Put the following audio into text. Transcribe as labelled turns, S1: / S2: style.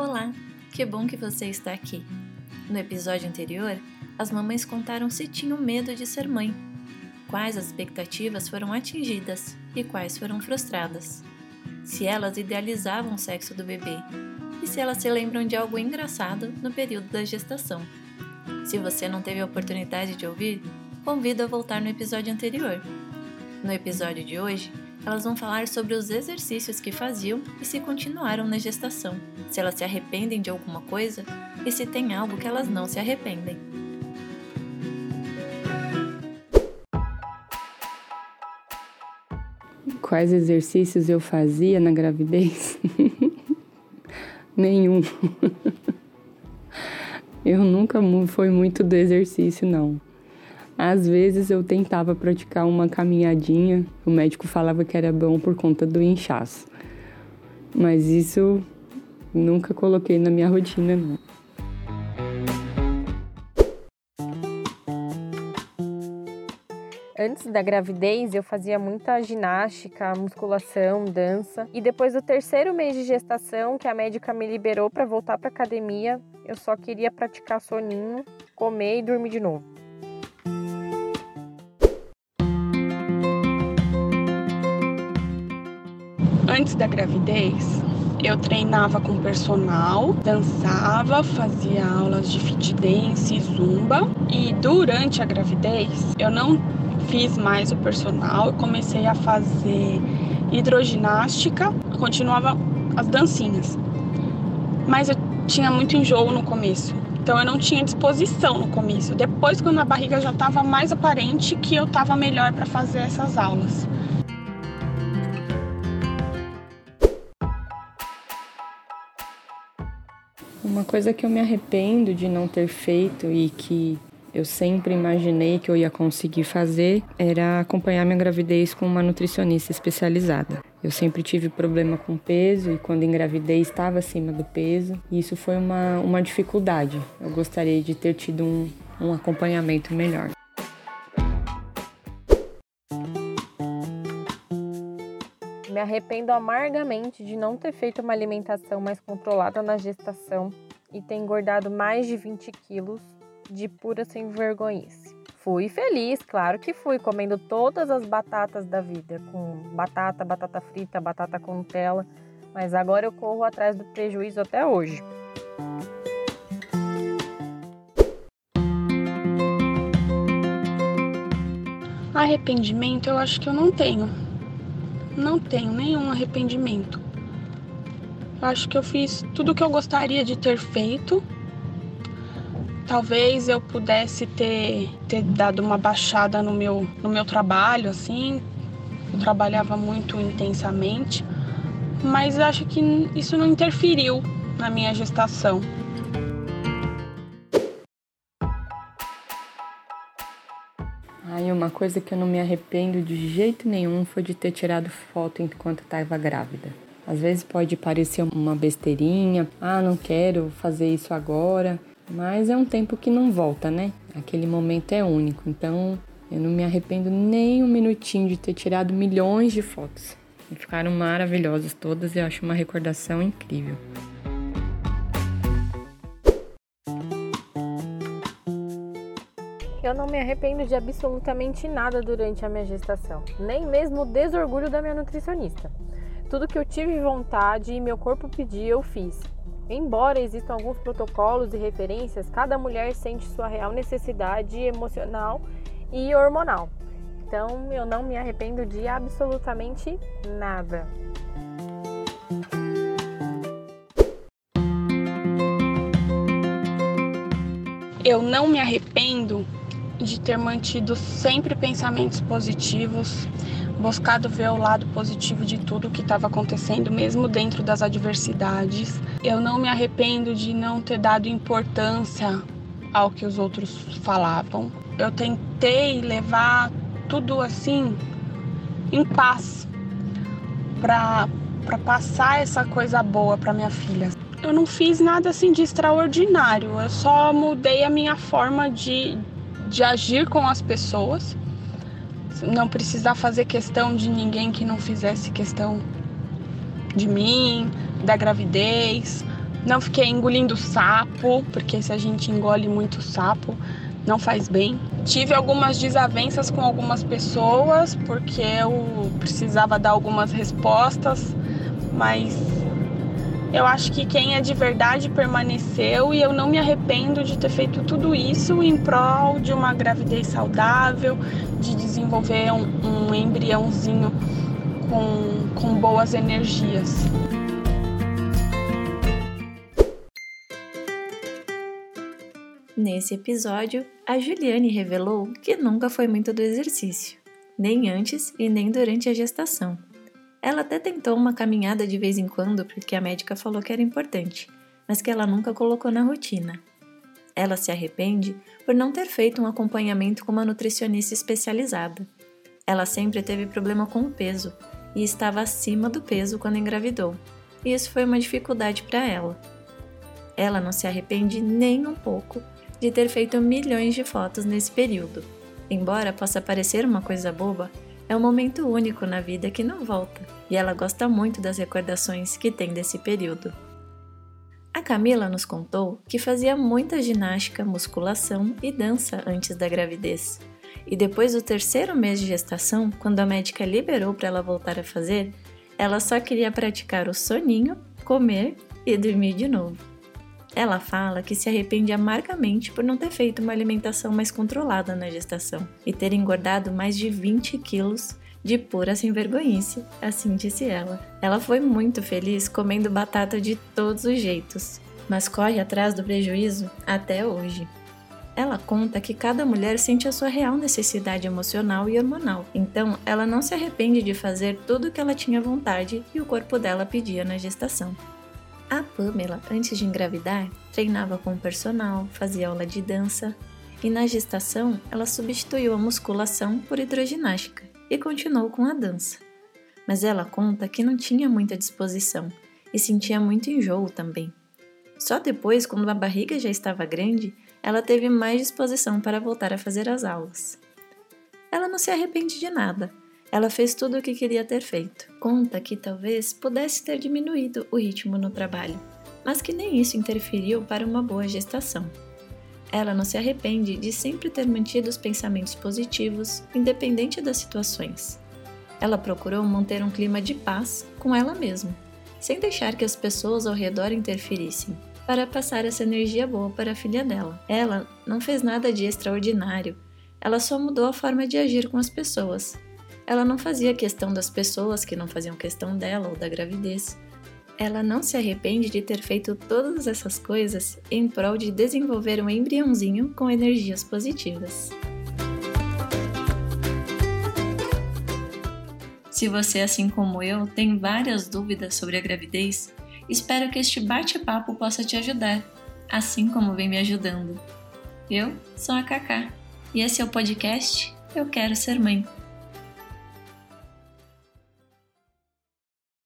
S1: Olá, que bom que você está aqui. No episódio anterior, as mamães contaram se tinham medo de ser mãe, quais as expectativas foram atingidas e quais foram frustradas, se elas idealizavam o sexo do bebê e se elas se lembram de algo engraçado no período da gestação. Se você não teve a oportunidade de ouvir, convido a voltar no episódio anterior. No episódio de hoje, elas vão falar sobre os exercícios que faziam e se continuaram na gestação, se elas se arrependem de alguma coisa e se tem algo que elas não se arrependem.
S2: Quais exercícios eu fazia na gravidez? Nenhum. eu nunca fui muito do exercício, não. Às vezes eu tentava praticar uma caminhadinha, o médico falava que era bom por conta do inchaço. Mas isso nunca coloquei na minha rotina, não.
S3: Antes da gravidez, eu fazia muita ginástica, musculação, dança. E depois do terceiro mês de gestação, que a médica me liberou para voltar para academia, eu só queria praticar soninho, comer e dormir de novo.
S4: Antes da gravidez, eu treinava com personal, dançava, fazia aulas de fit dance, zumba e durante a gravidez eu não fiz mais o personal, eu comecei a fazer hidroginástica, continuava as dancinhas. Mas eu tinha muito enjoo no começo, então eu não tinha disposição no começo. Depois, quando a barriga já estava mais aparente, que eu estava melhor para fazer essas aulas.
S2: Uma coisa que eu me arrependo de não ter feito e que eu sempre imaginei que eu ia conseguir fazer era acompanhar minha gravidez com uma nutricionista especializada. Eu sempre tive problema com peso e quando engravidei estava acima do peso e isso foi uma, uma dificuldade. Eu gostaria de ter tido um, um acompanhamento melhor.
S3: Me arrependo amargamente de não ter feito uma alimentação mais controlada na gestação e ter engordado mais de 20 quilos de pura sem vergonhice. Fui feliz, claro que fui, comendo todas as batatas da vida, com batata, batata frita, batata com Nutella, mas agora eu corro atrás do prejuízo até hoje.
S4: Arrependimento eu acho que eu não tenho não tenho nenhum arrependimento. Acho que eu fiz tudo o que eu gostaria de ter feito. Talvez eu pudesse ter, ter dado uma baixada no meu, no meu trabalho, assim. Eu trabalhava muito intensamente, mas acho que isso não interferiu na minha gestação.
S2: Aí uma coisa que eu não me arrependo de jeito nenhum foi de ter tirado foto enquanto estava grávida. Às vezes pode parecer uma besteirinha, ah, não quero fazer isso agora, mas é um tempo que não volta, né? Aquele momento é único, então eu não me arrependo nem um minutinho de ter tirado milhões de fotos. E ficaram maravilhosas todas e eu acho uma recordação incrível.
S3: Eu não me arrependo de absolutamente nada durante a minha gestação, nem mesmo o desorgulho da minha nutricionista. Tudo que eu tive vontade e meu corpo pedia, eu fiz. Embora existam alguns protocolos e referências, cada mulher sente sua real necessidade emocional e hormonal. Então, eu não me arrependo de absolutamente nada.
S4: Eu não me arrependo de ter mantido sempre pensamentos positivos, buscado ver o lado positivo de tudo que estava acontecendo, mesmo dentro das adversidades. Eu não me arrependo de não ter dado importância ao que os outros falavam. Eu tentei levar tudo assim em paz para para passar essa coisa boa para minha filha. Eu não fiz nada assim de extraordinário, eu só mudei a minha forma de, de agir com as pessoas, não precisar fazer questão de ninguém que não fizesse questão de mim, da gravidez, Não fiquei engolindo sapo, porque se a gente engole muito sapo, não faz bem. Tive algumas desavenças com algumas pessoas, porque eu precisava dar algumas respostas, mas eu acho que quem é de verdade permaneceu e eu não me arrependo de ter feito tudo isso em prol de uma gravidez saudável, de desenvolver um, um embriãozinho com, com boas energias.
S1: Nesse episódio, a Juliane revelou que nunca foi muito do exercício, nem antes e nem durante a gestação. Ela até tentou uma caminhada de vez em quando porque a médica falou que era importante, mas que ela nunca colocou na rotina. Ela se arrepende por não ter feito um acompanhamento com uma nutricionista especializada. Ela sempre teve problema com o peso e estava acima do peso quando engravidou, e isso foi uma dificuldade para ela. Ela não se arrepende nem um pouco de ter feito milhões de fotos nesse período. Embora possa parecer uma coisa boba, é um momento único na vida que não volta, e ela gosta muito das recordações que tem desse período. A Camila nos contou que fazia muita ginástica, musculação e dança antes da gravidez. E depois do terceiro mês de gestação, quando a médica liberou para ela voltar a fazer, ela só queria praticar o soninho, comer e dormir de novo. Ela fala que se arrepende amargamente por não ter feito uma alimentação mais controlada na gestação e ter engordado mais de 20 quilos de pura sem vergonhice, assim disse ela. Ela foi muito feliz comendo batata de todos os jeitos, mas corre atrás do prejuízo até hoje. Ela conta que cada mulher sente a sua real necessidade emocional e hormonal, então ela não se arrepende de fazer tudo o que ela tinha vontade e o corpo dela pedia na gestação. A Pamela, antes de engravidar, treinava com o personal, fazia aula de dança e na gestação ela substituiu a musculação por hidroginástica e continuou com a dança. Mas ela conta que não tinha muita disposição e sentia muito enjoo também. Só depois, quando a barriga já estava grande, ela teve mais disposição para voltar a fazer as aulas. Ela não se arrepende de nada, ela fez tudo o que queria ter feito. Conta que talvez pudesse ter diminuído o ritmo no trabalho, mas que nem isso interferiu para uma boa gestação. Ela não se arrepende de sempre ter mantido os pensamentos positivos, independente das situações. Ela procurou manter um clima de paz com ela mesma, sem deixar que as pessoas ao redor interferissem, para passar essa energia boa para a filha dela. Ela não fez nada de extraordinário, ela só mudou a forma de agir com as pessoas, ela não fazia questão das pessoas que não faziam questão dela ou da gravidez. Ela não se arrepende de ter feito todas essas coisas em prol de desenvolver um embriãozinho com energias positivas. Se você, assim como eu, tem várias dúvidas sobre a gravidez, espero que este bate-papo possa te ajudar, assim como vem me ajudando. Eu sou a Kaká e esse é o podcast Eu Quero Ser Mãe.